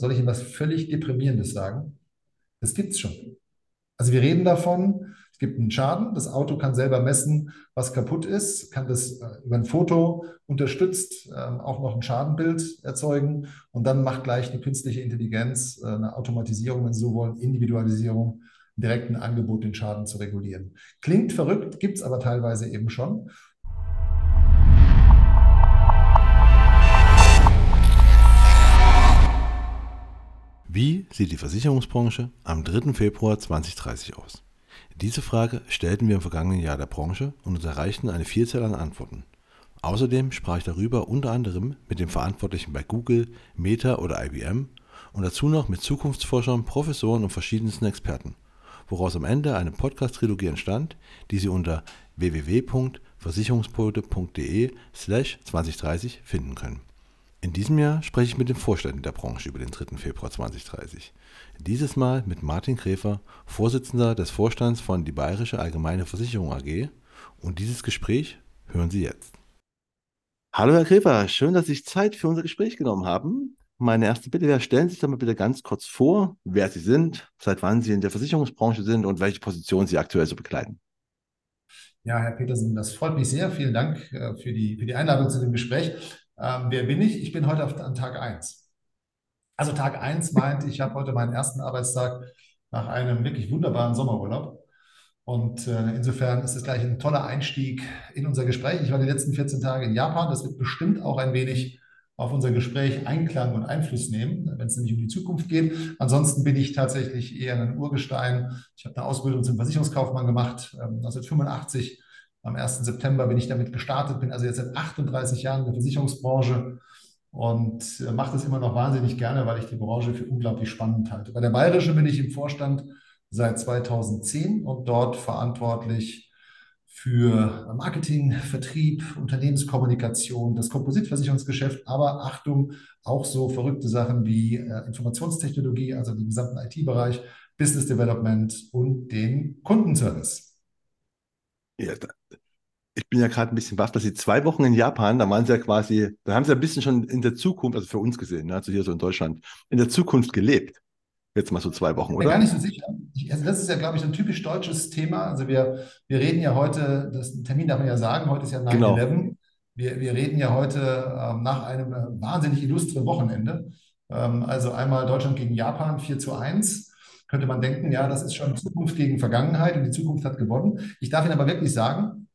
Soll ich Ihnen was völlig Deprimierendes sagen? Das gibt es schon. Also wir reden davon, es gibt einen Schaden, das Auto kann selber messen, was kaputt ist, kann das äh, über ein Foto unterstützt ähm, auch noch ein Schadenbild erzeugen und dann macht gleich eine künstliche Intelligenz, äh, eine Automatisierung, wenn Sie so wollen, Individualisierung, direkt ein Angebot, den Schaden zu regulieren. Klingt verrückt, gibt es aber teilweise eben schon. Wie sieht die Versicherungsbranche am 3. Februar 2030 aus? Diese Frage stellten wir im vergangenen Jahr der Branche und uns erreichten eine Vielzahl an Antworten. Außerdem sprach ich darüber unter anderem mit den Verantwortlichen bei Google, Meta oder IBM und dazu noch mit Zukunftsforschern, Professoren und verschiedensten Experten, woraus am Ende eine Podcast-Trilogie entstand, die Sie unter www.versicherungsquote.de slash 2030 finden können. In diesem Jahr spreche ich mit den Vorständen der Branche über den 3. Februar 2030. Dieses Mal mit Martin Kräfer, Vorsitzender des Vorstands von die Bayerische Allgemeine Versicherung AG. Und dieses Gespräch hören Sie jetzt. Hallo Herr Kräfer, schön, dass Sie sich Zeit für unser Gespräch genommen haben. Meine erste Bitte wäre, stellen Sie sich doch mal bitte ganz kurz vor, wer Sie sind, seit wann Sie in der Versicherungsbranche sind und welche Position Sie aktuell so bekleiden. Ja, Herr Petersen, das freut mich sehr. Vielen Dank äh, für die, für die Einladung zu dem Gespräch. Ähm, wer bin ich? Ich bin heute auf, an Tag 1. Also Tag 1 meint, ich habe heute meinen ersten Arbeitstag nach einem wirklich wunderbaren Sommerurlaub. Und äh, insofern ist es gleich ein toller Einstieg in unser Gespräch. Ich war die letzten 14 Tage in Japan. Das wird bestimmt auch ein wenig auf unser Gespräch Einklang und Einfluss nehmen, wenn es nämlich um die Zukunft geht. Ansonsten bin ich tatsächlich eher ein Urgestein. Ich habe eine Ausbildung zum Versicherungskaufmann gemacht, ähm, 1985 am 1. September bin ich damit gestartet, bin also jetzt seit 38 Jahren in der Versicherungsbranche und äh, mache das immer noch wahnsinnig gerne, weil ich die Branche für unglaublich spannend halte. Bei der Bayerischen bin ich im Vorstand seit 2010 und dort verantwortlich für Marketing, Vertrieb, Unternehmenskommunikation, das Kompositversicherungsgeschäft, aber Achtung, auch so verrückte Sachen wie äh, Informationstechnologie, also den gesamten IT-Bereich, Business Development und den Kundenservice. Ja, ich bin ja gerade ein bisschen baff, dass sie zwei Wochen in Japan, da waren sie ja quasi, da haben sie ein bisschen schon in der Zukunft, also für uns gesehen, ne, also hier so in Deutschland, in der Zukunft gelebt. Jetzt mal so zwei Wochen, oder? Ich bin gar nicht so sicher. Ich, also das ist ja, glaube ich, ein typisch deutsches Thema. Also wir, wir reden ja heute, das Termin darf man ja sagen, heute ist ja 9-11. Genau. Wir, wir reden ja heute ähm, nach einem äh, wahnsinnig illustren Wochenende. Ähm, also einmal Deutschland gegen Japan 4 zu 1 könnte man denken, ja, das ist schon Zukunft gegen Vergangenheit und die Zukunft hat gewonnen. Ich darf Ihnen aber wirklich sagen,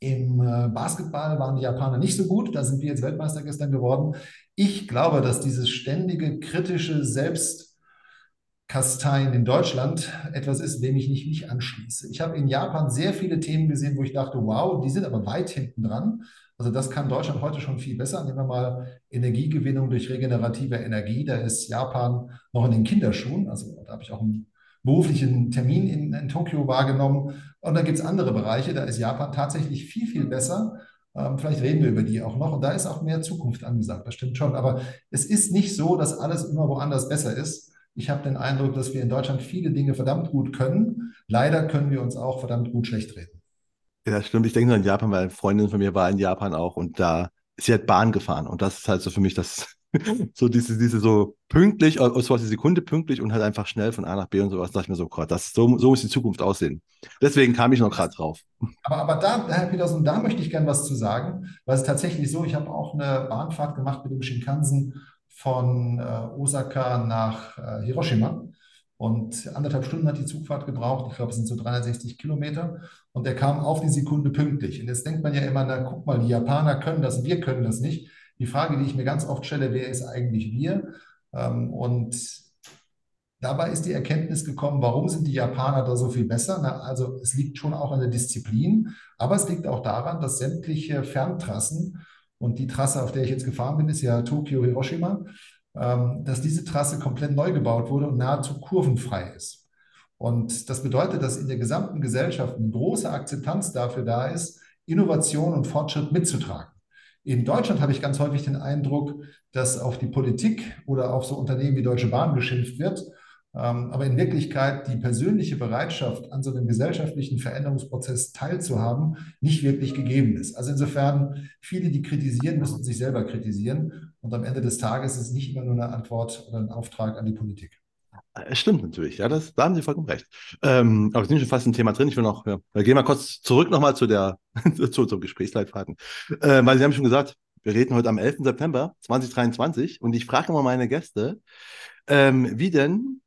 im äh, Basketball waren die Japaner nicht so gut. Da sind wir jetzt Weltmeister gestern geworden. Ich glaube, dass dieses ständige kritische Selbstkasteien in Deutschland etwas ist, dem ich nicht, nicht anschließe. Ich habe in Japan sehr viele Themen gesehen, wo ich dachte, wow, die sind aber weit hinten dran. Also das kann Deutschland heute schon viel besser. Nehmen wir mal Energiegewinnung durch regenerative Energie. Da ist Japan noch in den Kinderschuhen. Also da habe ich auch einen beruflichen Termin in, in Tokio wahrgenommen. Und dann gibt es andere Bereiche. Da ist Japan tatsächlich viel, viel besser. Ähm, vielleicht reden wir über die auch noch. Und da ist auch mehr Zukunft angesagt. Das stimmt schon. Aber es ist nicht so, dass alles immer woanders besser ist. Ich habe den Eindruck, dass wir in Deutschland viele Dinge verdammt gut können. Leider können wir uns auch verdammt gut schlecht reden. Ja, stimmt. Ich denke nur an Japan, weil eine Freundin von mir war in Japan auch und da sie hat Bahn gefahren und das ist halt so für mich das so diese diese so pünktlich aus so eine Sekunde pünktlich und halt einfach schnell von A nach B und sowas. Da dachte ich mir so, Gott, das so so muss die Zukunft aussehen. Deswegen kam ich noch gerade drauf. Aber, aber da, Herr Petersen, da möchte ich gerne was zu sagen, weil es tatsächlich so, ich habe auch eine Bahnfahrt gemacht mit dem Shinkansen von äh, Osaka nach äh, Hiroshima. Und anderthalb Stunden hat die Zugfahrt gebraucht. Ich glaube, es sind so 360 Kilometer. Und er kam auf die Sekunde pünktlich. Und jetzt denkt man ja immer, na guck mal, die Japaner können das, wir können das nicht. Die Frage, die ich mir ganz oft stelle, wer ist eigentlich wir? Ähm, und dabei ist die Erkenntnis gekommen, warum sind die Japaner da so viel besser? Also es liegt schon auch an der Disziplin, aber es liegt auch daran, dass sämtliche Ferntrassen und die Trasse, auf der ich jetzt gefahren bin, ist ja Tokio-Hiroshima, ähm, dass diese Trasse komplett neu gebaut wurde und nahezu kurvenfrei ist. Und das bedeutet, dass in der gesamten Gesellschaft eine große Akzeptanz dafür da ist, Innovation und Fortschritt mitzutragen. In Deutschland habe ich ganz häufig den Eindruck, dass auf die Politik oder auf so Unternehmen wie Deutsche Bahn geschimpft wird Ähm, aber in Wirklichkeit die persönliche Bereitschaft, an so einem gesellschaftlichen Veränderungsprozess teilzuhaben, nicht wirklich gegeben ist. Also insofern, viele, die kritisieren, müssen sich selber kritisieren. Und am Ende des Tages ist es nicht immer nur eine Antwort oder ein Auftrag an die Politik. Es stimmt natürlich, ja, das, da haben Sie vollkommen recht. Ähm, aber wir sind schon fast ein Thema drin. Ich will noch, ja, wir gehen mal kurz zurück nochmal zu der, zu unserem Gesprächsleitfaden. Äh, weil Sie haben schon gesagt, wir reden heute am 11. September 2023 und ich frage immer meine Gäste, ähm, wie denn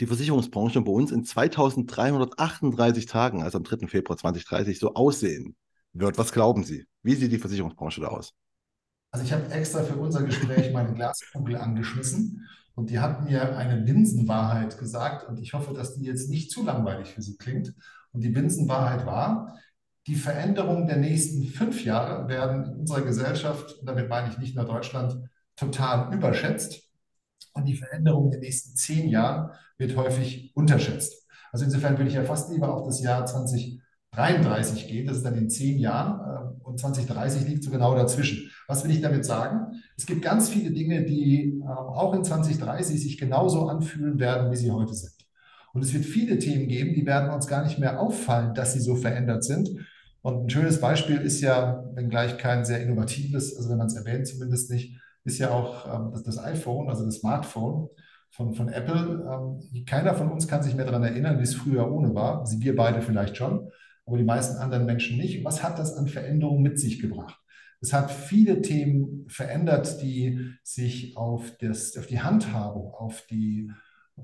die Versicherungsbranche bei uns in 2338 Tagen, also am 3. Februar 2030, so aussehen wird. Was glauben Sie? Wie sieht die Versicherungsbranche da aus? Also ich habe extra für unser Gespräch meine Glaskugel angeschmissen und die hat mir eine Binsenwahrheit gesagt und ich hoffe, dass die jetzt nicht zu langweilig für Sie klingt. Und die Binsenwahrheit war, die Veränderungen der nächsten fünf Jahre werden in unserer Gesellschaft, und damit meine ich nicht nur Deutschland, total überschätzt. Und die Veränderung der nächsten zehn Jahren wird häufig unterschätzt. Also insofern würde ich ja fast lieber auf das Jahr 2033 gehen. Das ist dann in zehn Jahren. Äh, und 2030 liegt so genau dazwischen. Was will ich damit sagen? Es gibt ganz viele Dinge, die äh, auch in 2030 sich genauso anfühlen werden, wie sie heute sind. Und es wird viele Themen geben, die werden uns gar nicht mehr auffallen, dass sie so verändert sind. Und ein schönes Beispiel ist ja, wenngleich kein sehr innovatives, also wenn man es erwähnt, zumindest nicht, ist ja auch ähm, das, das, iPhone, also das Smartphone von, von Apple. Ähm, keiner von uns kann sich mehr daran erinnern, wie es früher ohne war. Sie, wir beide vielleicht schon, aber die meisten anderen Menschen nicht. Was hat das an Veränderungen mit sich gebracht? Es hat viele Themen verändert, die sich auf, das, auf die Handhabung, auf die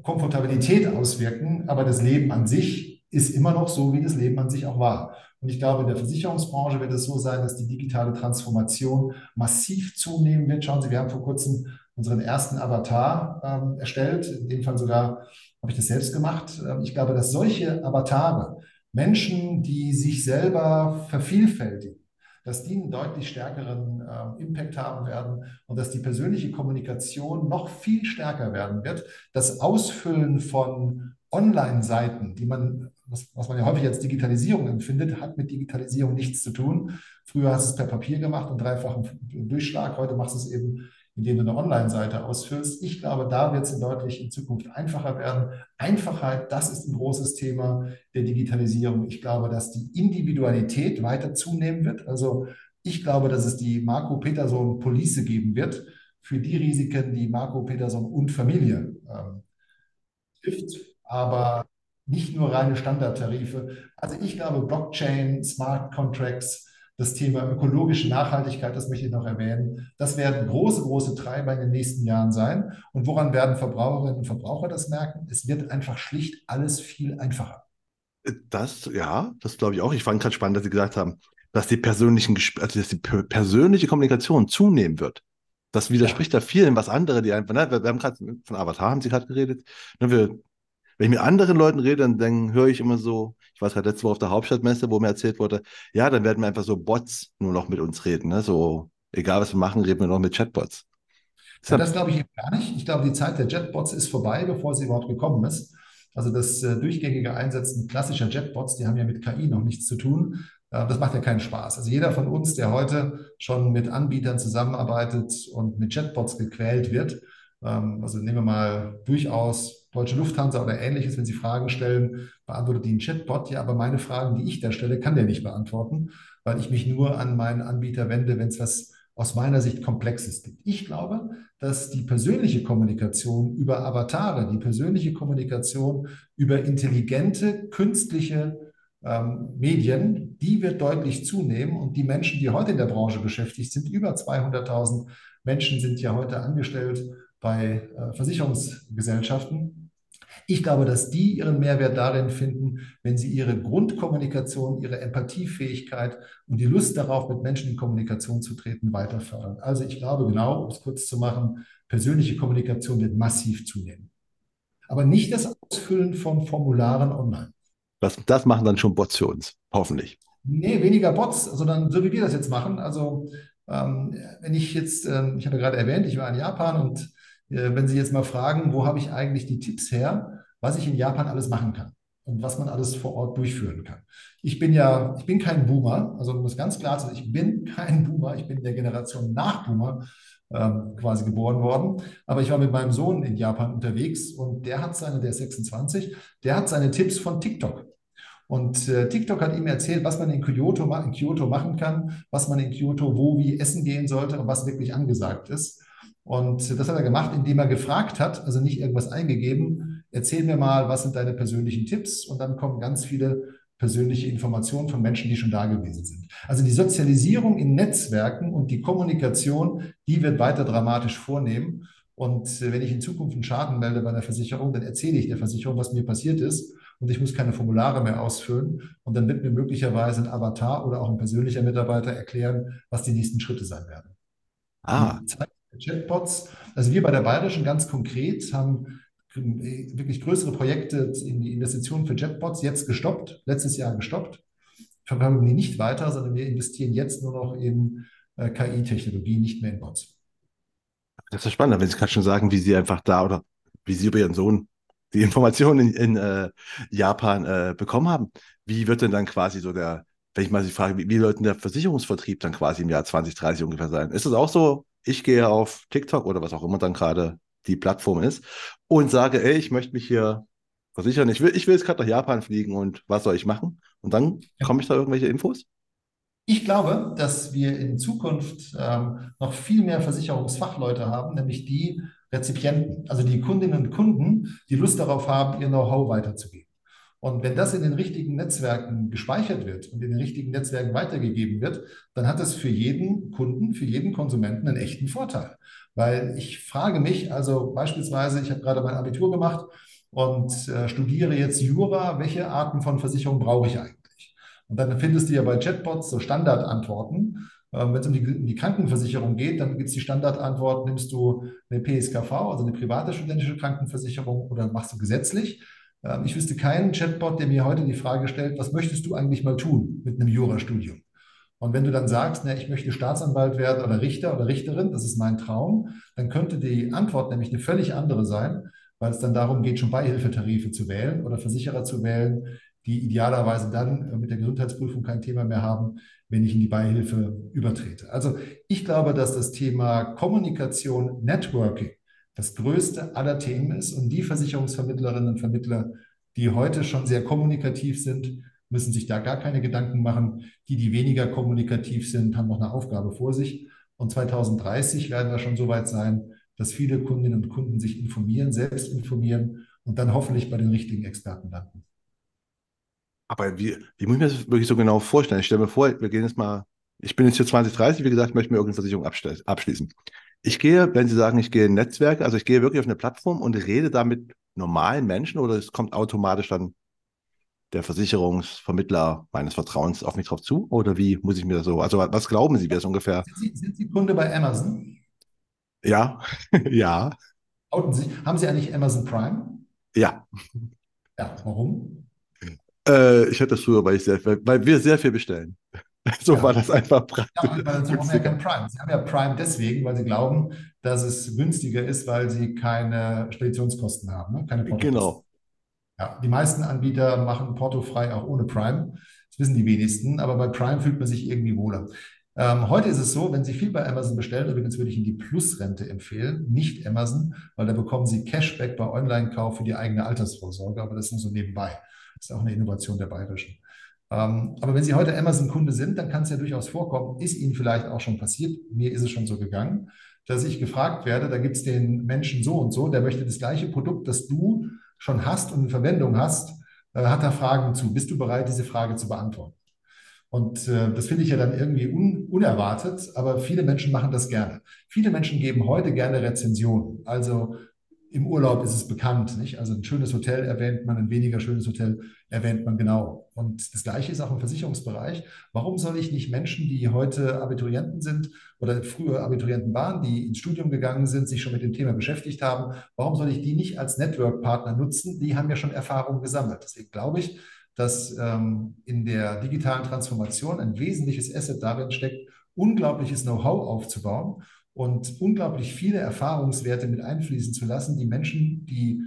Komfortabilität auswirken, aber das Leben an sich ist immer noch so, wie das Leben an sich auch war. Und ich glaube, in der Versicherungsbranche wird es so sein, dass die digitale Transformation massiv zunehmen wird. Schauen Sie, wir haben vor kurzem unseren ersten Avatar ähm, erstellt. In dem Fall sogar habe ich das selbst gemacht. Ähm, ich glaube, dass solche Avatare, Menschen, die sich selber vervielfältigen, dass die einen deutlich stärkeren äh, Impact haben werden und dass die persönliche Kommunikation noch viel stärker werden wird. Das Ausfüllen von Online-Seiten, die man was, was man ja häufig als Digitalisierung empfindet, hat mit Digitalisierung nichts zu tun. Früher hast du es per Papier gemacht und dreifachen Durchschlag. Heute machst du es eben, indem du eine Online-Seite ausfüllst. Ich glaube, da wird es deutlich in Zukunft einfacher werden. Einfachheit, das ist ein großes Thema der Digitalisierung. Ich glaube, dass die Individualität weiter zunehmen wird. Also ich glaube, dass es die Marco Peterson Police geben wird für die Risiken, die Marco Peterson und Familie ähm, trifft. Aber nicht nur reine Standardtarife. Also ich glaube, Blockchain, Smart Contracts, das Thema ökologische Nachhaltigkeit, das möchte ich noch erwähnen, das werden große, große Treiber in den nächsten Jahren sein. Und woran werden Verbraucherinnen und Verbraucher das merken? Es wird einfach schlicht alles viel einfacher. Das, ja, das glaube ich auch. Ich fand gerade spannend, dass Sie gesagt haben, dass die persönlichen, also dass die persönliche Kommunikation zunehmen wird. Das widerspricht ja, ja vielen, was andere, die einfach, ne, wir haben gerade von Avatar haben Sie gerade geredet. Ne, wir wenn ich mit anderen Leuten rede, dann, dann höre ich immer so, ich weiß gerade letzte Woche auf der Hauptstadtmesse, wo mir erzählt wurde, ja, dann werden wir einfach so Bots nur noch mit uns reden. Ne? So, egal was wir machen, reden wir noch mit Chatbots. Ja, das glaube ich gar nicht. Ich glaube, die Zeit der Chatbots ist vorbei, bevor sie überhaupt gekommen ist. Also das äh, durchgängige Einsetzen klassischer Chatbots, die haben ja mit KI noch nichts zu tun. Äh, das macht ja keinen Spaß. Also jeder von uns, der heute schon mit Anbietern zusammenarbeitet und mit Chatbots gequält wird, ähm, also nehmen wir mal durchaus Deutsche Lufthansa oder ähnliches, wenn Sie Fragen stellen, beantwortet die ein Chatbot. Ja, aber meine Fragen, die ich da stelle, kann der nicht beantworten, weil ich mich nur an meinen Anbieter wende, wenn es was aus meiner Sicht Komplexes gibt. Ich glaube, dass die persönliche Kommunikation über Avatare, die persönliche Kommunikation über intelligente, künstliche ähm, Medien, die wird deutlich zunehmen. Und die Menschen, die heute in der Branche beschäftigt sind, über 200.000 Menschen sind ja heute angestellt bei äh, Versicherungsgesellschaften. Ich glaube, dass die ihren Mehrwert darin finden, wenn sie ihre Grundkommunikation, ihre Empathiefähigkeit und die Lust darauf, mit Menschen in Kommunikation zu treten, weiter fördern. Also ich glaube genau, um es kurz zu machen, persönliche Kommunikation wird massiv zunehmen. Aber nicht das Ausfüllen von Formularen online. Das, das machen dann schon Bots für uns, hoffentlich. Nee, weniger Bots, sondern so wie wir das jetzt machen. Also ähm, wenn ich jetzt, ähm, ich habe ja gerade erwähnt, ich war in Japan und äh, wenn Sie jetzt mal fragen, wo habe ich eigentlich die Tipps her, was ich in Japan alles machen kann und was man alles vor Ort durchführen kann. Ich bin ja, ich bin kein Boomer, also das ganz klar sagen, ich bin kein Boomer, ich bin der Generation nach Boomer. ähm, quasi geboren worden. Aber ich war mit meinem Sohn in Japan unterwegs und der hat seine, der ist 26, der hat seine Tipps von TikTok. Und äh, TikTok hat ihm erzählt, was man in Kyoto, in Kyoto machen kann, was man in Kyoto wo wie essen gehen sollte und was wirklich angesagt ist. Und das hat er gemacht, indem er gefragt hat, also nicht irgendwas eingegeben, erzähl mir mal, was sind deine persönlichen Tipps? Und dann kommen ganz viele persönliche Informationen von Menschen, die schon da gewesen sind. Also die Sozialisierung in Netzwerken und die Kommunikation, die wird weiter dramatisch vornehmen. Und äh, wenn ich in Zukunft einen Schaden melde bei einer Versicherung, dann erzähle ich der Versicherung, was mir passiert ist. Und ich muss keine Formulare mehr ausfüllen. Und dann wird mir möglicherweise ein Avatar oder auch ein persönlicher Mitarbeiter erklären, was die nächsten Schritte sein werden. Ah. Chatbots. Also wir bei der Bayerischen ganz konkret haben wirklich größere Projekte in die Investitionen für Chatbots jetzt gestoppt, letztes Jahr gestoppt. Verfolgen die nicht weiter, sondern wir investieren jetzt nur noch in äh, KI-Technologie, nicht mehr in Bots. Das ist spannend, wenn Sie gerade schon sagen, wie Sie einfach da oder wie Sie über Ihren Sohn die Informationen in, in äh, Japan äh, bekommen haben. Wie wird denn dann quasi so der, wenn ich mal Sie frage, wie, wie denn der Versicherungsvertrieb dann quasi im Jahr 2030 ungefähr sein? Ist das auch so, ich gehe auf TikTok oder was auch immer dann gerade die Plattform ist und sage, ey, ich möchte mich hier versichern, ich will, ich will jetzt gerade nach Japan fliegen und was soll ich machen? Und dann komme ich da irgendwelche Infos? Ich glaube, dass wir in Zukunft ähm, noch viel mehr Versicherungsfachleute haben, nämlich die Rezipienten, also die Kundinnen und Kunden, die Lust darauf haben, ihr Know-how weiterzugeben. Und wenn das in den richtigen Netzwerken gespeichert wird und in den richtigen Netzwerken weitergegeben wird, dann hat das für jeden Kunden, für jeden Konsumenten einen echten Vorteil. Weil ich frage mich, also beispielsweise, ich habe gerade mein Abitur gemacht und äh, studiere jetzt Jura, welche Arten von Versicherung brauche ich eigentlich? Und dann findest du ja bei Chatbots so Standardantworten. Ähm, Wenn es um die, um die, Krankenversicherung geht, dann gibt es die Standardantwort, nimmst du eine PSKV, also eine private studentische Krankenversicherung, oder machst du gesetzlich? Ähm, ich wüsste keinen Chatbot, der mir heute die Frage stellt, was möchtest du eigentlich mal tun mit einem Jurastudium? Und wenn du dann sagst, ne, ich möchte Staatsanwalt werden oder Richter oder Richterin, das ist mein Traum, dann könnte die Antwort nämlich eine völlig andere sein, weil es dann darum geht, schon Beihilfetarife zu wählen oder Versicherer zu wählen, die idealerweise dann äh, mit der Gesundheitsprüfung kein Thema mehr haben, wenn ich in die Beihilfe übertrete. Also ich glaube, dass das Thema Kommunikation, Networking das größte aller Themen ist und die Versicherungsvermittlerinnen und Vermittler, die heute schon sehr kommunikativ sind, müssen sich da gar keine Gedanken machen. Die, die weniger kommunikativ sind, haben noch eine Aufgabe vor sich. Und 2030 werden wir schon so weit sein, dass viele Kundinnen und Kunden sich informieren, selbst informieren und dann hoffentlich bei den richtigen Experten landen. Aber wie, wie muss ich mir das wirklich so genau vorstellen? Ich stelle mir vor, wir gehen jetzt mal, ich bin jetzt hier 2030, wie gesagt, möchte mir irgendeine Versicherung abschließen. Ich gehe, wenn Sie sagen, ich gehe in Netzwerke, also ich gehe wirklich auf eine Plattform und rede da mit normalen Menschen oder es kommt automatisch dann der Versicherungsvermittler meines Vertrauens auf mich drauf zu? Oder wie muss ich mir das so, also was glauben Sie, wie es ungefähr? Sind Sie, sind Sie Kunde bei Amazon? Ja, ja. Sie, haben Sie eigentlich Amazon Prime? Ja. Ja, warum? Äh, ich hatte das früher, weil, ich sehr, weil wir sehr viel bestellen. So ja. war das einfach praktisch. Ja, weil dazu haben ja kein Prime. Sie haben ja Prime deswegen, weil Sie glauben, dass es günstiger ist, weil Sie keine Speditionskosten haben, ne? keine Genau. Ja, die meisten Anbieter machen portofrei auch ohne Prime. Das wissen die wenigsten, aber bei Prime fühlt man sich irgendwie wohler. Ähm, heute ist es so, wenn Sie viel bei Amazon bestellen, übrigens würde ich Ihnen die Plus-Rente empfehlen, nicht Amazon, weil da bekommen Sie Cashback bei Online-Kauf für die eigene Altersvorsorge, aber das ist nur so nebenbei. Das ist auch eine Innovation der Bayerischen. Ähm, aber wenn Sie heute Amazon-Kunde sind, dann kann es ja durchaus vorkommen, ist Ihnen vielleicht auch schon passiert, mir ist es schon so gegangen, dass ich gefragt werde, da gibt es den Menschen so und so, der möchte das gleiche Produkt, das du schon hast und in Verwendung hast, äh, hat da Fragen zu. Bist du bereit, diese Frage zu beantworten? Und äh, das finde ich ja dann irgendwie un unerwartet, aber viele Menschen machen das gerne. Viele Menschen geben heute gerne Rezensionen. Also im Urlaub ist es bekannt, nicht? Also ein schönes Hotel erwähnt man, ein weniger schönes Hotel erwähnt man genau. Und das Gleiche ist auch im Versicherungsbereich. Warum soll ich nicht Menschen, die heute Abiturienten sind oder früher Abiturienten waren, die ins Studium gegangen sind, sich schon mit dem Thema beschäftigt haben, warum soll ich die nicht als Network-Partner nutzen? Die haben ja schon Erfahrung gesammelt. Deswegen glaube ich, dass ähm, in der digitalen Transformation ein wesentliches Asset darin steckt, unglaubliches Know-how aufzubauen und unglaublich viele Erfahrungswerte mit einfließen zu lassen, die Menschen, die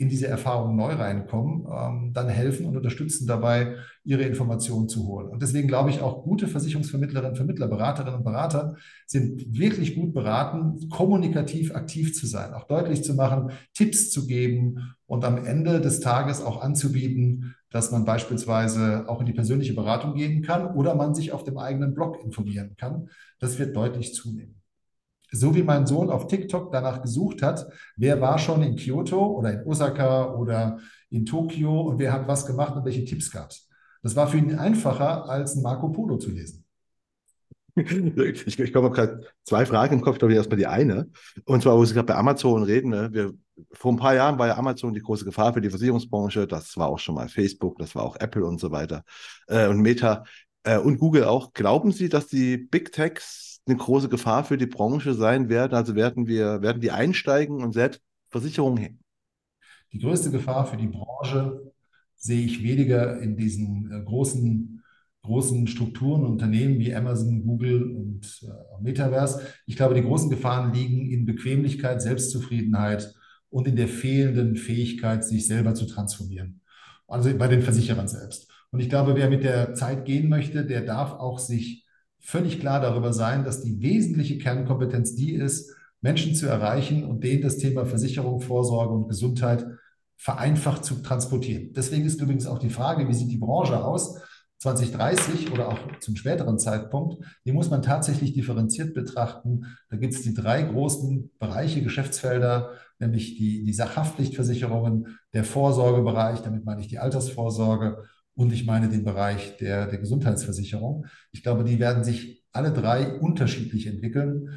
in diese Erfahrung neu reinkommen, ähm, dann helfen und unterstützen dabei, ihre Informationen zu holen. Und deswegen glaube ich auch, gute Versicherungsvermittlerinnen, Vermittler, Beraterinnen und Berater sind wirklich gut beraten, kommunikativ aktiv zu sein, auch deutlich zu machen, Tipps zu geben und am Ende des Tages auch anzubieten, dass man beispielsweise auch in die persönliche Beratung gehen kann oder man sich auf dem eigenen Blog informieren kann. Das wird deutlich zunehmen so wie mein Sohn auf TikTok danach gesucht hat, wer war schon in Kyoto oder in Osaka oder in Tokio und wer hat was gemacht und welche Tipps gab es. Das war für ihn einfacher, als ein Marco Polo zu lesen. Ich, ich komme gerade zwei Fragen im Kopf, ich, erstmal die eine. Und zwar, wo Sie gerade bei Amazon reden. Ne? Wir, vor ein paar Jahren war ja Amazon die große Gefahr für die Versicherungsbranche. Das war auch schon mal Facebook, das war auch Apple und so weiter. Äh, und Meta äh, und Google auch. Glauben Sie, dass die Big Techs eine große Gefahr für die Branche sein werden? Also werden wir, werden die einsteigen und selbst Versicherungen? Die größte Gefahr für die Branche sehe ich weniger in diesen äh, großen, großen Strukturen Unternehmen wie Amazon, Google und äh, Metaverse. Ich glaube, die großen Gefahren liegen in Bequemlichkeit, Selbstzufriedenheit und in der fehlenden Fähigkeit, sich selber zu transformieren. Also bei den Versicherern selbst. Und ich glaube, wer mit der Zeit gehen möchte, der darf auch sich völlig klar darüber sein, dass die wesentliche Kernkompetenz die ist, Menschen zu erreichen und denen das Thema Versicherung, Vorsorge und Gesundheit vereinfacht zu transportieren. Deswegen ist übrigens auch die Frage, wie sieht die Branche aus? 2030 oder auch zum späteren Zeitpunkt, die muss man tatsächlich differenziert betrachten. Da gibt es die drei großen Bereiche, Geschäftsfelder, nämlich die, die Sachhaftpflichtversicherungen, der Vorsorgebereich, damit meine ich die Altersvorsorge und ich meine den Bereich der, der Gesundheitsversicherung. Ich glaube, die werden sich alle drei unterschiedlich entwickeln.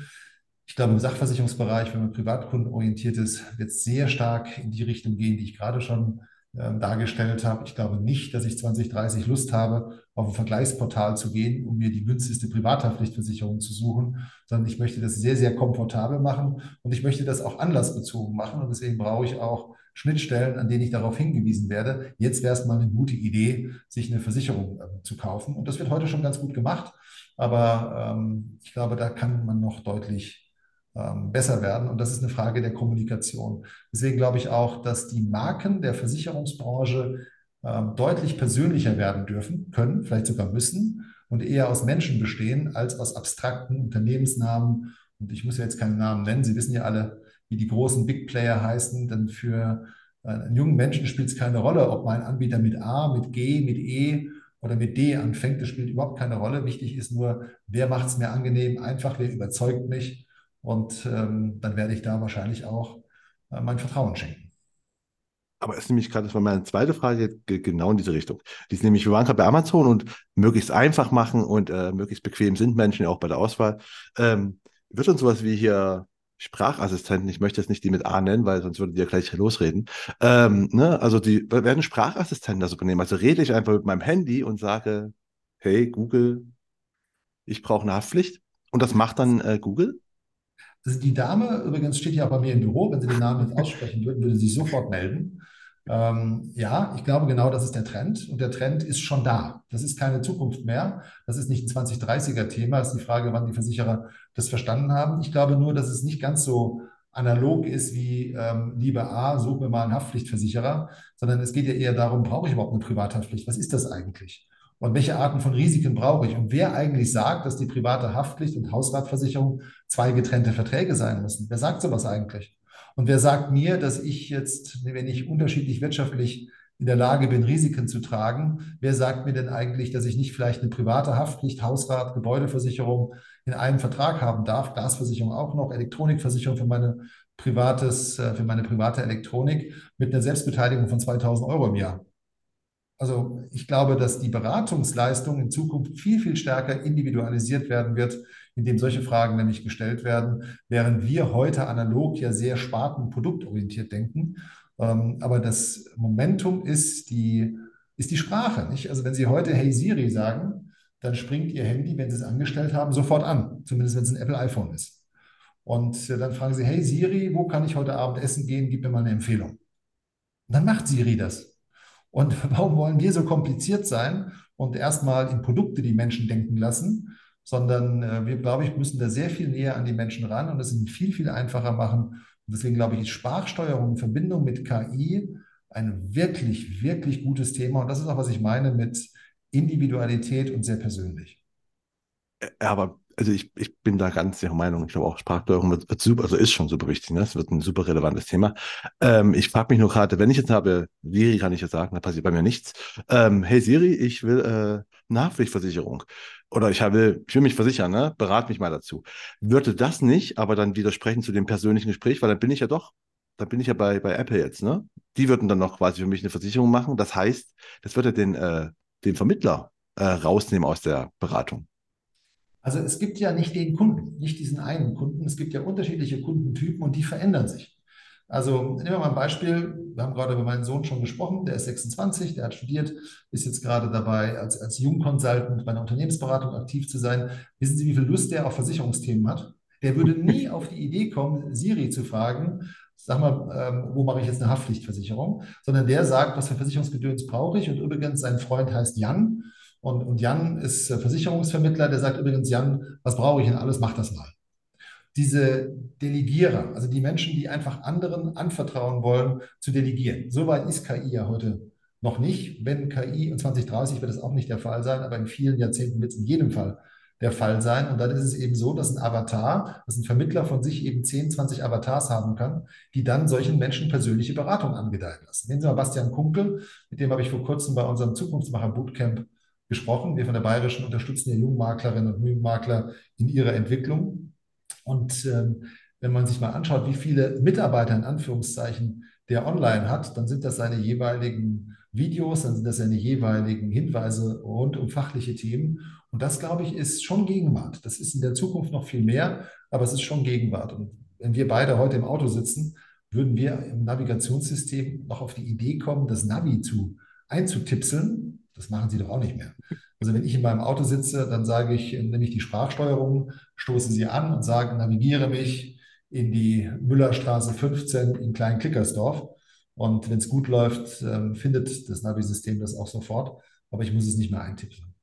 Ich glaube, im Sachversicherungsbereich, wenn man privatkundenorientiert ist, wird es sehr stark in die Richtung gehen, die ich gerade schon äh, dargestellt habe. Ich glaube nicht, dass ich 2030 Lust habe, auf ein Vergleichsportal zu gehen, um mir die günstigste Privathaftpflichtversicherung zu suchen, sondern ich möchte das sehr, sehr komfortabel machen und ich möchte das auch anlassbezogen machen. Und deswegen brauche ich auch Schnittstellen, an denen ich darauf hingewiesen werde. Jetzt wäre es mal eine gute Idee, sich eine Versicherung äh, zu kaufen. Und das wird heute schon ganz gut gemacht. Aber ähm, ich glaube, da kann man noch deutlich ähm, besser werden. Und das ist eine Frage der Kommunikation. Deswegen glaube ich auch, dass die Marken der Versicherungsbranche ähm, deutlich persönlicher werden dürfen, können, vielleicht sogar müssen und eher aus Menschen bestehen als aus abstrakten Unternehmensnamen. Und ich muss ja jetzt keinen Namen nennen. Sie wissen ja alle, wie die großen Big Player heißen, denn für äh, einen jungen Menschen spielt es keine Rolle, ob mein Anbieter mit A, mit G, mit E oder mit D anfängt. Das spielt überhaupt keine Rolle. Wichtig ist nur, wer macht es mir angenehm, einfach, wer überzeugt mich. Und ähm, dann werde ich da wahrscheinlich auch äh, mein Vertrauen schenken. Aber es ist nämlich gerade, das war meine zweite Frage, genau in diese Richtung. Die ist nämlich, wir waren gerade bei Amazon und möglichst einfach machen und äh, möglichst bequem sind Menschen ja auch bei der Auswahl. Ähm, wird uns sowas wie hier Sprachassistenten, ich möchte jetzt nicht die mit A nennen, weil sonst würde die ja gleich losreden. Ähm, ne? Also die werden Sprachassistenten das übernehmen. Also rede ich einfach mit meinem Handy und sage, hey Google, ich brauche eine Haftpflicht. Und das macht dann äh, Google? Also die Dame übrigens steht ja bei mir im Büro. Wenn Sie den Namen jetzt aussprechen würden, würde sie sich sofort melden. Ähm, ja, ich glaube, genau das ist der Trend. Und der Trend ist schon da. Das ist keine Zukunft mehr. Das ist nicht ein 2030er-Thema. Es ist die Frage, wann die Versicherer das verstanden haben. Ich glaube nur, dass es nicht ganz so analog ist wie, ähm, liebe A, such mir mal einen Haftpflichtversicherer, sondern es geht ja eher darum, brauche ich überhaupt eine Privathaftpflicht? Was ist das eigentlich? Und welche Arten von Risiken brauche ich? Und wer eigentlich sagt, dass die private Haftpflicht und Hausratversicherung zwei getrennte Verträge sein müssen? Wer sagt sowas eigentlich? Und wer sagt mir, dass ich jetzt, wenn ich unterschiedlich wirtschaftlich in der Lage bin, Risiken zu tragen, wer sagt mir denn eigentlich, dass ich nicht vielleicht eine private Haftpflicht, Hausrat, Gebäudeversicherung in einem Vertrag haben darf, Gasversicherung auch noch, Elektronikversicherung für meine privates, äh, für meine private Elektronik mit einer Selbstbeteiligung von 2000 Euro im Jahr. Also ich glaube, dass die Beratungsleistung in Zukunft viel, viel stärker individualisiert werden wird, indem solche Fragen nämlich gestellt werden, während wir heute analog ja sehr spartenproduktorientiert denken. Ähm, aber das Momentum ist die, ist die Sprache. Nicht? Also wenn Sie heute Hey Siri sagen, dann springt Ihr Handy, wenn Sie es angestellt haben, sofort an, zumindest wenn es ein Apple iPhone ist. Und äh, dann fragen Sie, hey Siri, wo kann ich heute Abend essen gehen? Gib mir mal eine Empfehlung. Und dann macht Siri das. Und warum wollen wir so kompliziert sein und erstmal in Produkte die Menschen denken lassen, sondern äh, wir, glaube ich, müssen da sehr viel näher an die Menschen ran und es ihnen viel, viel einfacher machen. Und deswegen glaube ich, ist Sprachsteuerung in Verbindung mit KI ein wirklich, wirklich gutes Thema. Und das ist auch, was ich meine mit Individualität und sehr persönlich. Aber also ich, ich bin da ganz Ihrer Meinung. Ich glaube auch Sprachsteuerung wird, wird super, also ist schon super wichtig. Ne? Es wird ein super relevantes Thema. Ähm, ich frage mich nur gerade, wenn ich jetzt habe, Siri kann ich jetzt sagen, da passiert bei mir nichts. Ähm, hey Siri, ich will äh, Nachpflichtversicherung. Oder ich will, ich will mich versichern, ne? Berat mich mal dazu. Würde das nicht, aber dann widersprechen zu dem persönlichen Gespräch, weil dann bin ich ja doch, dann bin ich ja bei, bei Apple jetzt, ne? Die würden dann noch quasi für mich eine Versicherung machen. Das heißt, das würde den, äh, den Vermittler äh, rausnehmen aus der Beratung. Also es gibt ja nicht den Kunden, nicht diesen einen Kunden. Es gibt ja unterschiedliche Kundentypen und die verändern sich. Also nehmen wir mal ein Beispiel. Wir haben gerade über meinen Sohn schon gesprochen. Der ist 26, der hat studiert, ist jetzt gerade dabei, als, als Jungconsultant bei einer Unternehmensberatung aktiv zu sein. Wissen Sie, wie viel Lust der auf Versicherungsthemen hat? Der würde nie auf die Idee kommen, Siri zu fragen, sag mal, ähm, wo mache ich jetzt eine Haftpflichtversicherung? Sondern der sagt, was für Versicherungsgedöns brauche ich? Und übrigens, sein Freund heißt Jan und, und Jan ist Versicherungsvermittler, der sagt übrigens, Jan, was brauche ich denn alles? Mach das mal. Diese Delegierer, also die Menschen, die einfach anderen anvertrauen wollen, zu delegieren. Soweit ist KI ja heute noch nicht. Wenn KI in 2030 wird es auch nicht der Fall sein, aber in vielen Jahrzehnten wird es in jedem Fall der Fall sein. Und dann ist es eben so, dass ein Avatar, dass ein Vermittler von sich eben 10, 20 Avatars haben kann, die dann solchen Menschen persönliche Beratung angedeihen lassen. Nehmen Sie mal Bastian Kunkel, mit dem habe ich vor kurzem bei unserem Zukunftsmacher Bootcamp gesprochen. Wir von der Bayerischen unterstützen ja Jungmaklerinnen und Jungmakler in ihrer Entwicklung. Und ähm, wenn man sich mal anschaut, wie viele Mitarbeiter in Anführungszeichen der online hat, dann sind das seine jeweiligen Videos, dann sind das seine jeweiligen Hinweise rund um fachliche Themen. Und das, glaube ich, ist schon Gegenwart. Das ist in der Zukunft noch viel mehr, aber es ist schon Gegenwart. Und wenn wir beide heute im Auto sitzen, würden wir im Navigationssystem noch auf die Idee kommen, das Navi zu einzutipseln das machen sie doch auch nicht mehr. Also wenn ich in meinem Auto sitze, dann sage ich, nehme ich die Sprachsteuerung, stoße sie an und sage, navigiere mich in die Müllerstraße 15 in Klein-Klickersdorf. Und wenn es gut läuft, ähm, findet das Navi-System das auch sofort, aber ich muss es nicht mehr eintippen.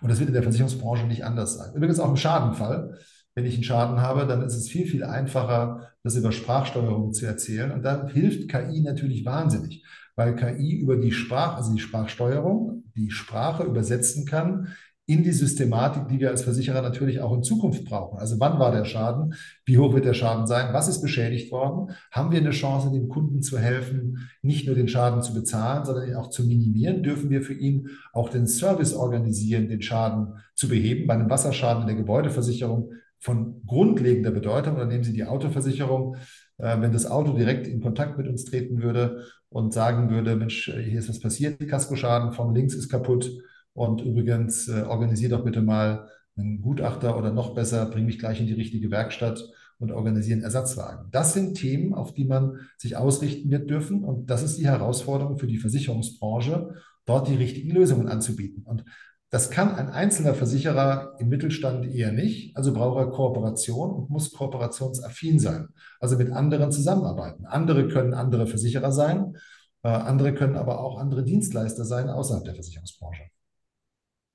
Und das wird in der Versicherungsbranche nicht anders sein. Übrigens auch im Schadenfall. Wenn ich einen Schaden habe, dann ist es viel, viel einfacher, das über Sprachsteuerung zu erzählen. Und da hilft KI natürlich wahnsinnig weil KI über die Sprache, also die Sprachsteuerung, die Sprache übersetzen kann in die Systematik, die wir als Versicherer natürlich auch in Zukunft brauchen. Also wann war der Schaden? Wie hoch wird der Schaden sein? Was ist beschädigt worden? Haben wir eine Chance, dem Kunden zu helfen, nicht nur den Schaden zu bezahlen, sondern ihn auch zu minimieren? Dürfen wir für ihn auch den Service organisieren, den Schaden zu beheben? Bei einem Wasserschaden in der Gebäudeversicherung von grundlegender Bedeutung. Oder nehmen Sie die Autoversicherung. Äh, wenn das Auto direkt in Kontakt mit uns treten würde und sagen würde, Mensch, äh, hier ist was passiert, Kaskoschaden von links ist kaputt und übrigens äh, organisier doch bitte mal einen Gutachter oder noch besser, bring mich gleich in die richtige Werkstatt und organisieren Ersatzwagen. Das sind Themen, auf die man sich ausrichten wird dürfen und das ist die Herausforderung für die Versicherungsbranche, dort die richtigen Lösungen anzubieten. Und das kann ein einzelner Versicherer im Mittelstand eher nicht. Also braucht er Kooperation und muss kooperationsaffin sein. Also mit anderen zusammenarbeiten. Andere können andere Versicherer sein. Äh, andere können aber auch andere Dienstleister sein außerhalb der Versicherungsbranche.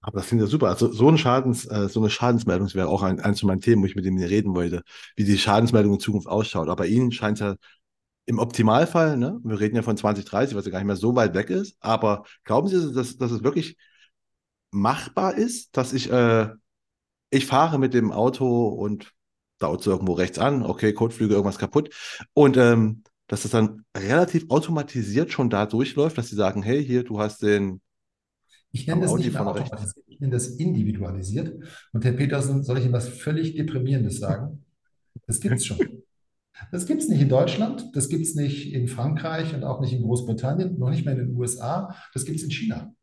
Aber das klingt ja super. Also so, ein Schadens, äh, so eine Schadensmeldung wäre auch ein, eins von meinen Themen, wo ich mit Ihnen reden wollte, wie die Schadensmeldung in Zukunft ausschaut. Aber Ihnen scheint es ja im Optimalfall, ne, wir reden ja von 2030, was ja gar nicht mehr so weit weg ist, aber glauben Sie, dass, dass es wirklich machbar ist, dass ich, äh, ich fahre mit dem Auto und dauert so irgendwo rechts an, okay, Kotflüge, irgendwas kaputt. Und ähm, dass das dann relativ automatisiert schon da durchläuft, dass sie sagen, hey, hier, du hast den. Ich nenne das Audi nicht automatisiert, ich nenne das individualisiert. Und Herr Petersen, soll ich Ihnen was völlig Deprimierendes sagen? Das gibt es schon. Das gibt es nicht in Deutschland, das gibt es nicht in Frankreich und auch nicht in Großbritannien, noch nicht mehr in den USA, das gibt es in China.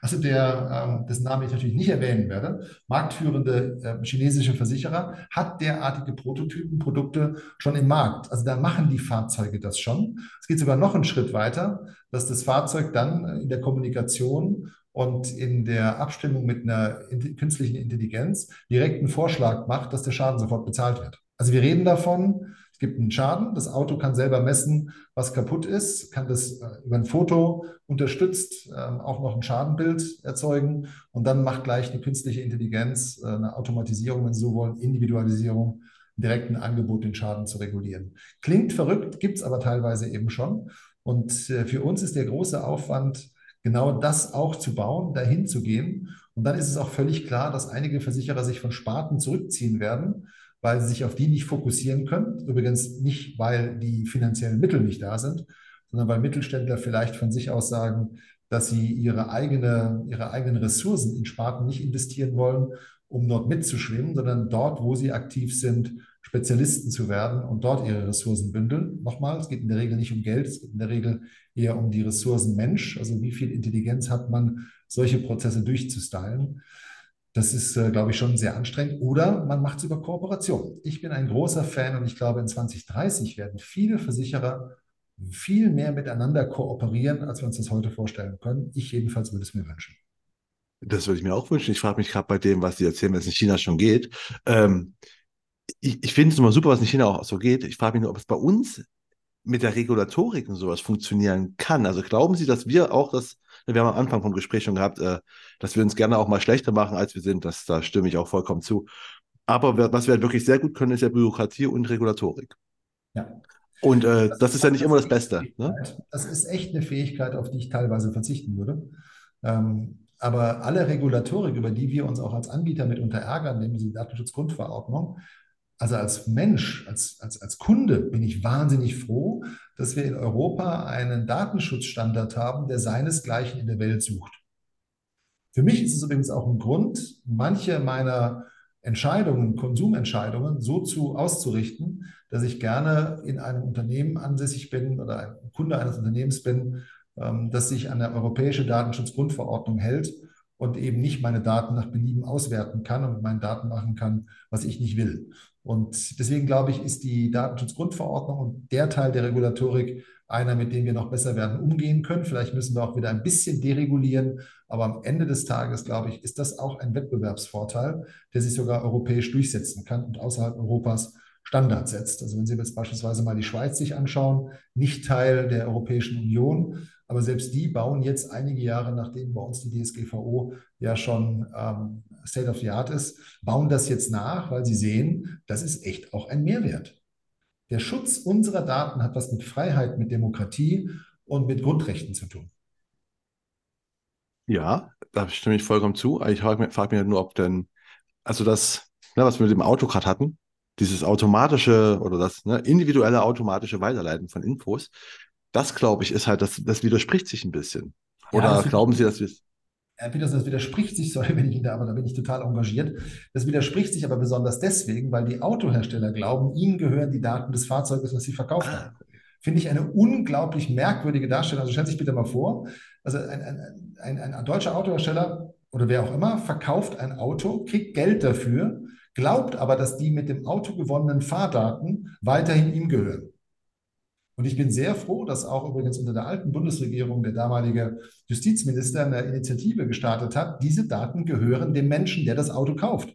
Also der, ähm, dessen Namen ich natürlich nicht erwähnen werde, marktführende äh, chinesische Versicherer hat derartige Prototypen, Produkte schon im Markt. Also da machen die Fahrzeuge das schon. Es geht sogar noch einen Schritt weiter, dass das Fahrzeug dann in der Kommunikation und in der Abstimmung mit einer künstlichen Intelligenz direkt einen Vorschlag macht, dass der Schaden sofort bezahlt wird. Also wir reden davon, gibt einen Schaden. Das Auto kann selber messen, was kaputt ist, kann das äh, über ein Foto unterstützt ähm, auch noch ein Schadenbild erzeugen und dann macht gleich eine künstliche Intelligenz, äh, eine Automatisierung, wenn Sie so wollen, Individualisierung, direkten Angebot den Schaden zu regulieren. Klingt verrückt, gibt es aber teilweise eben schon. Und äh, für uns ist der große Aufwand, genau das auch zu bauen, dahin zu gehen. Und dann ist es auch völlig klar, dass einige Versicherer sich von Sparten zurückziehen werden, weil sie sich auf die nicht fokussieren können. Übrigens nicht, weil die finanziellen Mittel nicht da sind, sondern weil Mittelständler vielleicht von sich aus sagen, dass sie ihre, eigene, ihre eigenen Ressourcen in Sparten nicht investieren wollen, um dort mitzuschwimmen, sondern dort, wo sie aktiv sind, Spezialisten zu werden und dort ihre Ressourcen bündeln. Nochmal, es geht in der Regel nicht um Geld, es geht in der Regel eher um die Ressourcen Mensch. Also wie viel Intelligenz hat man, solche Prozesse durchzustylen. Das ist, äh, glaube ich, schon sehr anstrengend. Oder man macht es über Kooperation. Ich bin ein großer Fan und ich glaube, in 2030 werden viele Versicherer viel mehr miteinander kooperieren, als wir uns das heute vorstellen können. Ich jedenfalls würde es mir wünschen. Das würde ich mir auch wünschen. Ich frage mich gerade bei dem, was Sie erzählen, wenn es in China schon geht. Ähm, ich, ich finde es immer super, was in China auch so geht. Ich frage mich nur, ob es bei uns mit der Regulatorik und sowas funktionieren kann. Also glauben Sie, dass wir auch das, wir haben am Anfang vom Gespräch schon gehabt, äh, dass wir uns gerne auch mal schlechter machen, als wir sind. Das, da stimme ich auch vollkommen zu. Aber was wir halt wirklich sehr gut können, ist ja Bürokratie und Regulatorik. Ja. Und äh, das, das, ist ja nicht immer das Beste. Ne? Das ist echt eine Fähigkeit, auf die ich teilweise verzichten würde. Ähm, aber alle Regulatorik, über die wir uns auch als Anbieter mitunter ärgern, nämlich die Datenschutzgrundverordnung, also als Mensch, als, als, als Kunde bin ich wahnsinnig froh, dass wir in Europa einen Datenschutzstandard haben, der seinesgleichen in der Welt sucht. Für mich ist es übrigens auch ein Grund, manche meiner Entscheidungen, Konsumentscheidungen so zu auszurichten, dass ich gerne in einem Unternehmen ansässig bin oder ein Kunde eines Unternehmens bin, ähm, das sich an der europäische Datenschutzgrundverordnung hält und eben nicht meine Daten nach Belieben auswerten kann und mit meinen Daten machen kann, was ich nicht will. Und deswegen glaube ich, ist die Datenschutzgrundverordnung und der Teil der Regulatorik einer, mit dem wir noch besser werden umgehen können. Vielleicht müssen wir auch wieder ein bisschen deregulieren, aber am Ende des Tages, glaube ich, ist das auch ein Wettbewerbsvorteil, der sich sogar europäisch durchsetzen kann und außerhalb Europas Standard setzt. Also wenn Sie jetzt beispielsweise mal die Schweiz sich anschauen, nicht Teil der Europäischen Union, aber selbst die bauen jetzt einige Jahre, nachdem bei uns die DSGVO ja schon ähm, State of the Art ist, bauen das jetzt nach, weil sie sehen, das ist echt auch ein Mehrwert. Der Schutz unserer Daten hat was mit Freiheit, mit Demokratie und mit Grundrechten zu tun. Ja, da stimme ich vollkommen zu. Ich frage mich, mich nur, ob denn, also das, ne, was wir mit dem Auto gerade hatten, dieses automatische oder das ne, individuelle automatische Weiterleiten von Infos, das glaube ich ist halt, das, das widerspricht sich ein bisschen. Oder ja, glauben Sie, dass wir es. Herr Petersen, das widerspricht sich, sorry, wenn ich Ihnen da, aber da bin ich total engagiert. Das widerspricht sich aber besonders deswegen, weil die Autohersteller glauben, ihnen gehören die Daten des Fahrzeuges, das sie verkauft ah. haben. Finde ich eine unglaublich merkwürdige Darstellung. Also stellen Sie sich bitte mal vor, also ein, ein, ein, ein deutscher Autohersteller oder wer auch immer verkauft ein Auto, kriegt Geld dafür, glaubt aber, dass die mit dem Auto gewonnenen Fahrdaten weiterhin ihm gehören. Und ich bin sehr froh, dass auch übrigens unter der alten Bundesregierung der damalige Justizminister eine Initiative gestartet hat. Diese Daten gehören dem Menschen, der das Auto kauft,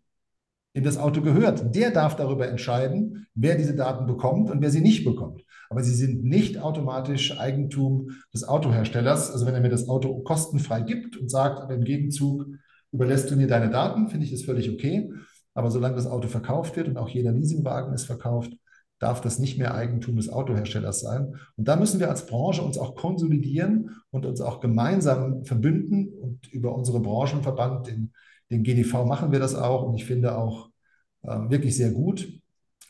dem das Auto gehört. Der darf darüber entscheiden, wer diese Daten bekommt und wer sie nicht bekommt. Aber sie sind nicht automatisch Eigentum des Autoherstellers. Also wenn er mir das Auto kostenfrei gibt und sagt, im Gegenzug überlässt du mir deine Daten, finde ich das völlig okay. Aber solange das Auto verkauft wird und auch jeder Leasingwagen ist verkauft, darf das nicht mehr Eigentum des Autoherstellers sein. Und da müssen wir als Branche uns auch konsolidieren und uns auch gemeinsam verbünden. Und über unsere Branchenverband, den, den GDV, machen wir das auch. Und ich finde auch äh, wirklich sehr gut,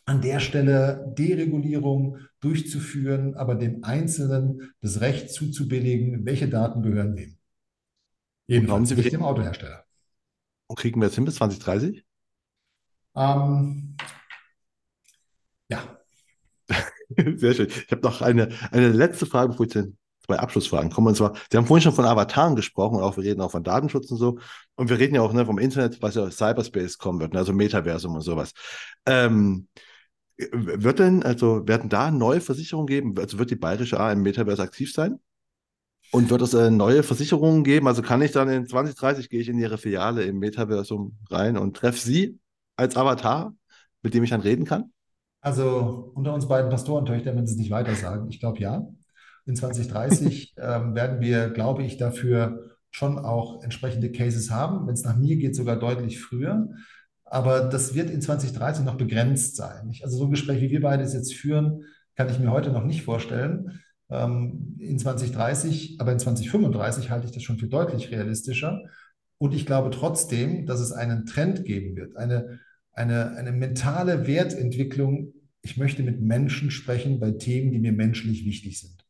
an der Stelle Deregulierung durchzuführen, aber dem Einzelnen das Recht zuzubilligen, welche Daten gehören wem. Jedenfalls nicht dem Autohersteller. Und kriegen wir jetzt hin bis 2030? Ähm, Sehr schön. Ich habe noch eine, eine letzte Frage, bevor ich zu den zwei Abschlussfragen komme. Und zwar, Sie haben vorhin schon von Avataren gesprochen, und auch wir reden auch von Datenschutz und so. Und wir reden ja auch ne, vom Internet, was ja Cyberspace kommen wird, ne, also Metaversum und sowas. Ähm, wird denn, also werden da neue Versicherungen geben? Also wird die Bayerische A im Metaverse aktiv sein? Und wird es äh, neue Versicherungen geben? Also kann ich dann in 2030 gehe ich in Ihre Filiale im Metaversum rein und treffe Sie als Avatar, mit dem ich dann reden kann? Also unter uns beiden Pastorentöchtern, wenn Sie es nicht weiter sagen, ich glaube ja. In 2030 ähm, werden wir, glaube ich, dafür schon auch entsprechende Cases haben. Wenn es nach mir geht, sogar deutlich früher. aber das wird in 2030 noch begrenzt sein. Also so ein Gespräch, wie wir beide es jetzt führen, kann ich mir heute noch nicht vorstellen. Ähm, in 2030, aber in 2035 halte ich das schon für deutlich realistischer. Und ich glaube trotzdem, dass es einen Trend geben wird, eine, eine, eine mentale Wertentwicklung. Ich möchte mit Menschen sprechen bei Themen, die mir menschlich wichtig sind.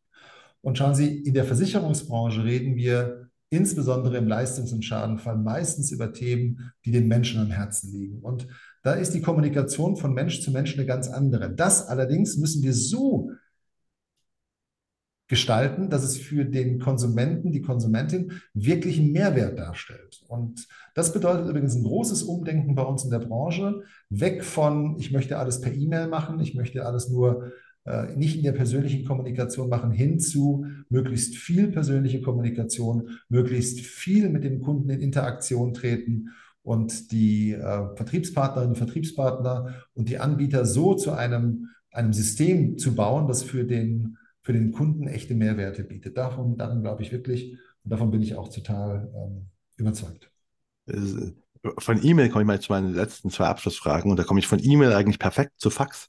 Und schauen Sie, in der Versicherungsbranche reden wir insbesondere im Leistungs- und Schadenfall meistens über Themen, die den Menschen am Herzen liegen. Und da ist die Kommunikation von Mensch zu Mensch eine ganz andere. Das allerdings müssen wir so gestalten, dass es für den Konsumenten, die Konsumentin wirklich einen Mehrwert darstellt. Und das bedeutet übrigens ein großes Umdenken bei uns in der Branche, weg von, ich möchte alles per E-Mail machen, ich möchte alles nur äh, nicht in der persönlichen Kommunikation machen, hin zu möglichst viel persönliche Kommunikation, möglichst viel mit dem Kunden in Interaktion treten und die äh, Vertriebspartnerinnen und Vertriebspartner und die Anbieter so zu einem, einem System zu bauen, das für den für den Kunden echte Mehrwerte bietet. Davon, daran glaube ich wirklich und davon bin ich auch total ähm, überzeugt. Von E-Mail komme ich mal zu meinen letzten zwei Abschlussfragen und da komme ich von E-Mail eigentlich perfekt zu Fax.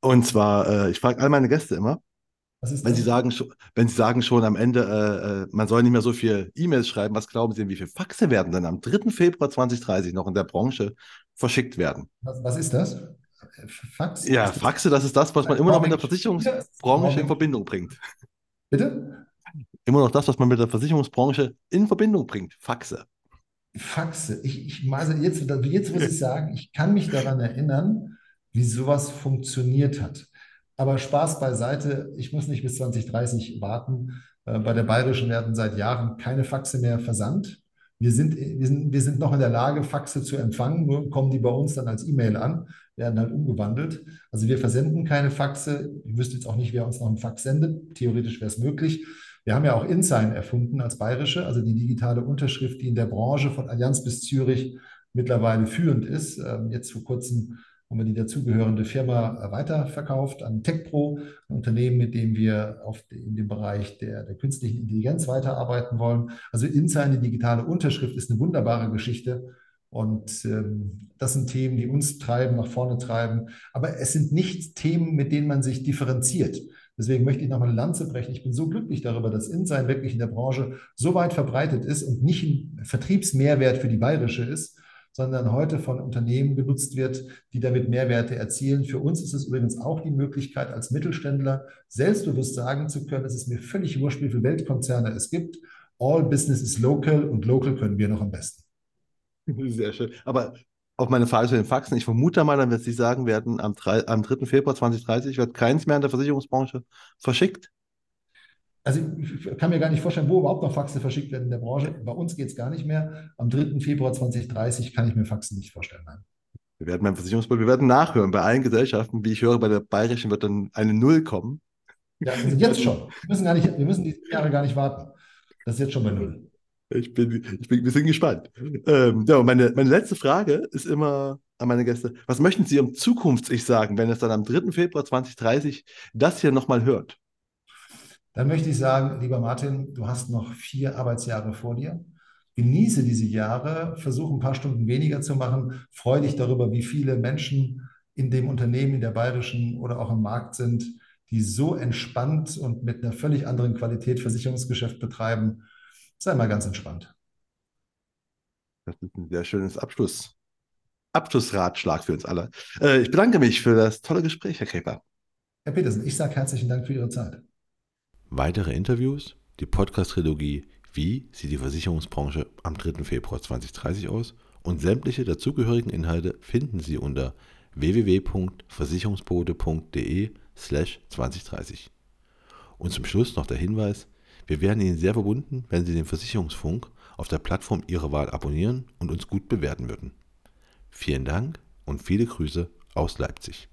Und zwar, äh, ich frage all meine Gäste immer, wenn sie, sagen, wenn sie sagen schon am Ende, äh, äh, man soll nicht mehr so viel E-Mails schreiben, was glauben Sie, wie viele Faxe werden denn am 3. Februar 2030 noch in der Branche verschickt werden? Was, was ist das? Fax? Ja, Faxe, das ist das, was man immer noch mit der Versicherungsbranche in Verbindung bringt. Bitte? Immer noch das, was man mit der Versicherungsbranche in Verbindung bringt. Faxe. Faxe. Ich, ich also jetzt, jetzt muss ich sagen, ich kann mich daran erinnern, wie sowas funktioniert hat. Aber Spaß beiseite, ich muss nicht bis 2030 warten. Äh, bei der Bayerischen werden seit Jahren keine Faxe mehr versandt. Wir sind, wir, sind, wir sind noch in der Lage, Faxe zu empfangen, nur kommen die bei uns dann als E-Mail an, werden halt umgewandelt. Also wir versenden keine Faxe. Ich wüsste jetzt auch nicht, wer uns noch einen Fax sendet. Theoretisch wäre es möglich. Wir haben ja auch InSign erfunden als bayerische, also die digitale Unterschrift, die in der Branche von Allianz bis Zürich mittlerweile führend ist. Ähm, jetzt vor kurzem haben wir die dazugehörende Firma weiterverkauft an TechPro, ein Unternehmen, mit dem wir auf in dem Bereich der, der künstlichen Intelligenz weiterarbeiten wollen. Also InSign, die digitale Unterschrift, ist eine wunderbare Geschichte. Und ähm, das sind Themen, die uns treiben, nach vorne treiben. Aber es sind nicht Themen, mit denen man sich differenziert. Deswegen möchte ich nochmal eine Lanze brechen. Ich bin so glücklich darüber, dass InSign wirklich in der Branche so weit verbreitet ist und nicht ein Vertriebsmehrwert für die bayerische ist, sondern heute von Unternehmen genutzt wird, die damit Mehrwerte erzielen. Für uns ist es übrigens auch die Möglichkeit, als Mittelständler selbstbewusst sagen zu können, es ist mir völlig wurscht, wie viele Weltkonzerne es gibt. All business is local und local können wir noch am besten. Sehr schön. Aber auf meine Frage zu den Faxen, ich vermute mal, dann wird Sie sagen werden, am, 3, am 3. Februar 2030 wird keins mehr in der Versicherungsbranche verschickt. Also ich kann mir gar nicht vorstellen, wo überhaupt noch Faxe verschickt werden in der Branche. Bei uns geht es gar nicht mehr. Am 3. Februar 2030 kann ich mir Faxen nicht vorstellen. Nein. Wir werden beim Versicherungsbund, wir werden nachhören. Bei allen Gesellschaften, wie ich höre, bei der Bayerischen wird dann eine Null kommen. Ja, also jetzt schon. Wir müssen, gar nicht, wir müssen die Jahre gar nicht warten. Das ist jetzt schon bei Null. Ich bin, ich bin, wir sind gespannt. Ähm, ja, meine, meine letzte Frage ist immer an meine Gäste: Was möchten Sie um Zukunfts-Ich sagen, wenn es dann am 3. Februar 2030 das hier nochmal hört? Dann möchte ich sagen, lieber Martin, du hast noch vier Arbeitsjahre vor dir. Genieße diese Jahre, versuche ein paar Stunden weniger zu machen, freue dich darüber, wie viele Menschen in dem Unternehmen, in der bayerischen oder auch im Markt sind, die so entspannt und mit einer völlig anderen Qualität Versicherungsgeschäft betreiben. Sei mal ganz entspannt. Das ist ein sehr schönes Abschluss. Abschlussratschlag für uns alle. Äh, ich bedanke mich für das tolle Gespräch, Herr Käfer. Herr Petersen, ich sage herzlichen Dank für Ihre Zeit. Weitere Interviews, die Podcast-Trilogie Wie sieht die Versicherungsbranche am 3. Februar 2030 aus und sämtliche dazugehörigen Inhalte finden Sie unter www.versicherungsbode.de slash 2030. Und zum Schluss noch der Hinweis, wir wären Ihnen sehr verbunden, wenn Sie den Versicherungsfunk auf der Plattform Ihrer Wahl abonnieren und uns gut bewerten würden. Vielen Dank und viele Grüße aus Leipzig.